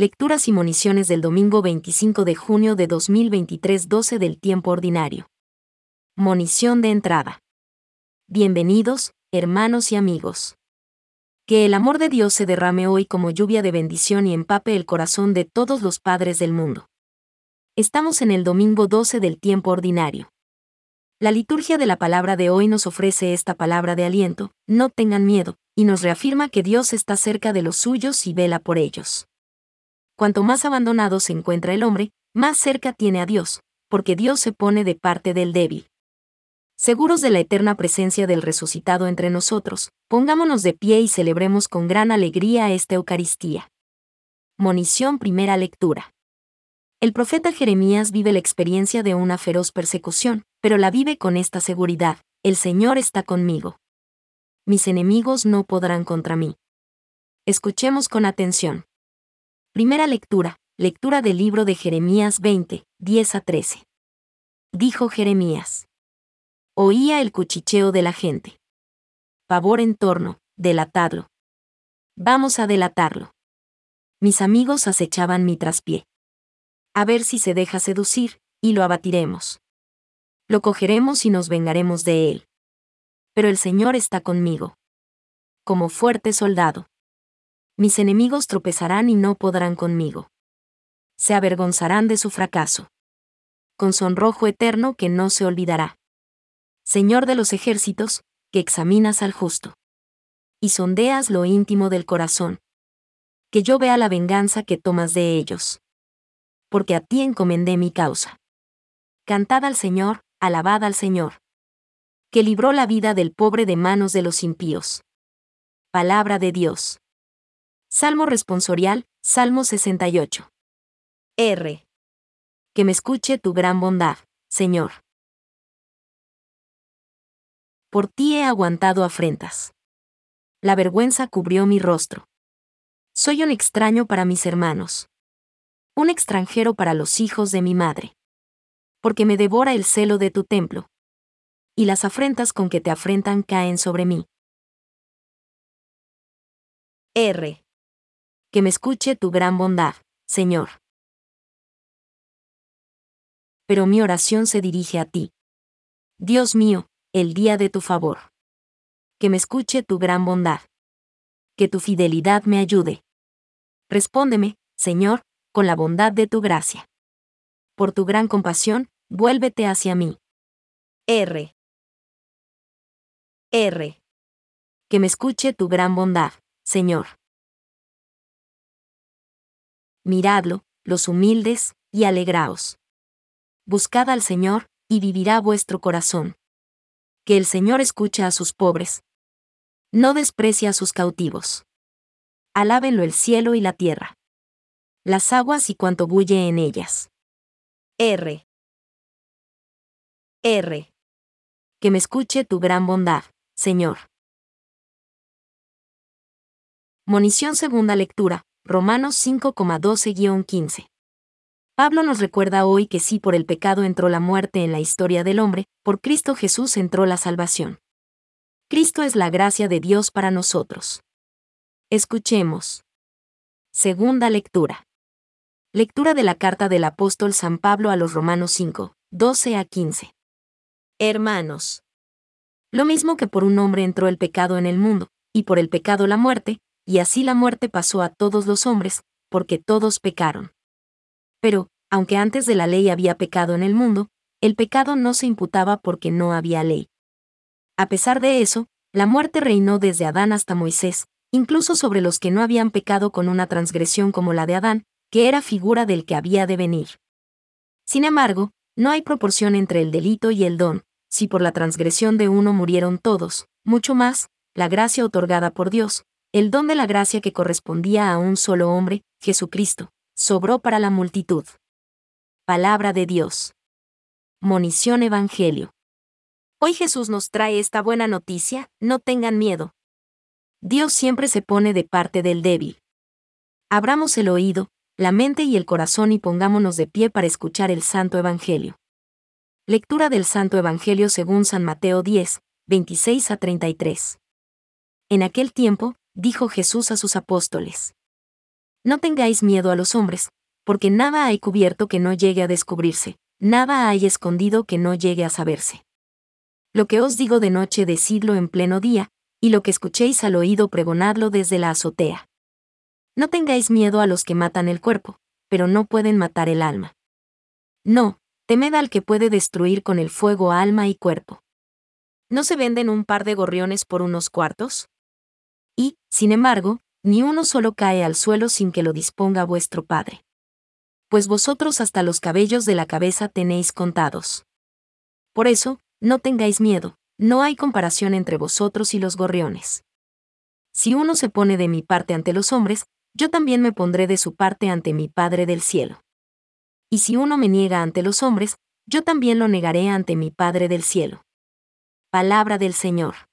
Lecturas y municiones del domingo 25 de junio de 2023 12 del tiempo ordinario. Monición de entrada. Bienvenidos, hermanos y amigos. Que el amor de Dios se derrame hoy como lluvia de bendición y empape el corazón de todos los padres del mundo. Estamos en el domingo 12 del tiempo ordinario. La liturgia de la palabra de hoy nos ofrece esta palabra de aliento, no tengan miedo, y nos reafirma que Dios está cerca de los suyos y vela por ellos cuanto más abandonado se encuentra el hombre, más cerca tiene a Dios, porque Dios se pone de parte del débil. Seguros de la eterna presencia del resucitado entre nosotros, pongámonos de pie y celebremos con gran alegría esta Eucaristía. Monición Primera Lectura. El profeta Jeremías vive la experiencia de una feroz persecución, pero la vive con esta seguridad, el Señor está conmigo. Mis enemigos no podrán contra mí. Escuchemos con atención. Primera lectura, lectura del libro de Jeremías 20, 10 a 13. Dijo Jeremías. Oía el cuchicheo de la gente. Pavor en torno, delatadlo. Vamos a delatarlo. Mis amigos acechaban mi traspié. A ver si se deja seducir, y lo abatiremos. Lo cogeremos y nos vengaremos de él. Pero el Señor está conmigo. Como fuerte soldado mis enemigos tropezarán y no podrán conmigo. Se avergonzarán de su fracaso. Con sonrojo eterno que no se olvidará. Señor de los ejércitos, que examinas al justo. Y sondeas lo íntimo del corazón. Que yo vea la venganza que tomas de ellos. Porque a ti encomendé mi causa. Cantad al Señor, alabad al Señor. Que libró la vida del pobre de manos de los impíos. Palabra de Dios. Salmo responsorial, Salmo 68. R. Que me escuche tu gran bondad, Señor. Por ti he aguantado afrentas. La vergüenza cubrió mi rostro. Soy un extraño para mis hermanos. Un extranjero para los hijos de mi madre. Porque me devora el celo de tu templo. Y las afrentas con que te afrentan caen sobre mí. R que me escuche tu gran bondad, Señor. Pero mi oración se dirige a ti. Dios mío, el día de tu favor. Que me escuche tu gran bondad. Que tu fidelidad me ayude. Respóndeme, Señor, con la bondad de tu gracia. Por tu gran compasión, vuélvete hacia mí. R. R. Que me escuche tu gran bondad, Señor miradlo, los humildes, y alegraos. Buscad al Señor, y vivirá vuestro corazón. Que el Señor escucha a sus pobres. No desprecia a sus cautivos. Alábenlo el cielo y la tierra. Las aguas y cuanto bulle en ellas. R. R. Que me escuche tu gran bondad, Señor. Monición segunda lectura, Romanos 5,12-15. Pablo nos recuerda hoy que si por el pecado entró la muerte en la historia del hombre, por Cristo Jesús entró la salvación. Cristo es la gracia de Dios para nosotros. Escuchemos. Segunda lectura. Lectura de la carta del apóstol San Pablo a los Romanos 5, 12 a 15. Hermanos. Lo mismo que por un hombre entró el pecado en el mundo, y por el pecado la muerte, y así la muerte pasó a todos los hombres, porque todos pecaron. Pero, aunque antes de la ley había pecado en el mundo, el pecado no se imputaba porque no había ley. A pesar de eso, la muerte reinó desde Adán hasta Moisés, incluso sobre los que no habían pecado con una transgresión como la de Adán, que era figura del que había de venir. Sin embargo, no hay proporción entre el delito y el don, si por la transgresión de uno murieron todos, mucho más, la gracia otorgada por Dios, el don de la gracia que correspondía a un solo hombre, Jesucristo, sobró para la multitud. Palabra de Dios. Monición Evangelio. Hoy Jesús nos trae esta buena noticia, no tengan miedo. Dios siempre se pone de parte del débil. Abramos el oído, la mente y el corazón y pongámonos de pie para escuchar el Santo Evangelio. Lectura del Santo Evangelio según San Mateo 10, 26 a 33. En aquel tiempo, dijo Jesús a sus apóstoles. No tengáis miedo a los hombres, porque nada hay cubierto que no llegue a descubrirse, nada hay escondido que no llegue a saberse. Lo que os digo de noche decidlo en pleno día, y lo que escuchéis al oído pregonadlo desde la azotea. No tengáis miedo a los que matan el cuerpo, pero no pueden matar el alma. No, temed al que puede destruir con el fuego alma y cuerpo. ¿No se venden un par de gorriones por unos cuartos? Y, sin embargo, ni uno solo cae al suelo sin que lo disponga vuestro Padre. Pues vosotros hasta los cabellos de la cabeza tenéis contados. Por eso, no tengáis miedo, no hay comparación entre vosotros y los gorriones. Si uno se pone de mi parte ante los hombres, yo también me pondré de su parte ante mi Padre del cielo. Y si uno me niega ante los hombres, yo también lo negaré ante mi Padre del cielo. Palabra del Señor.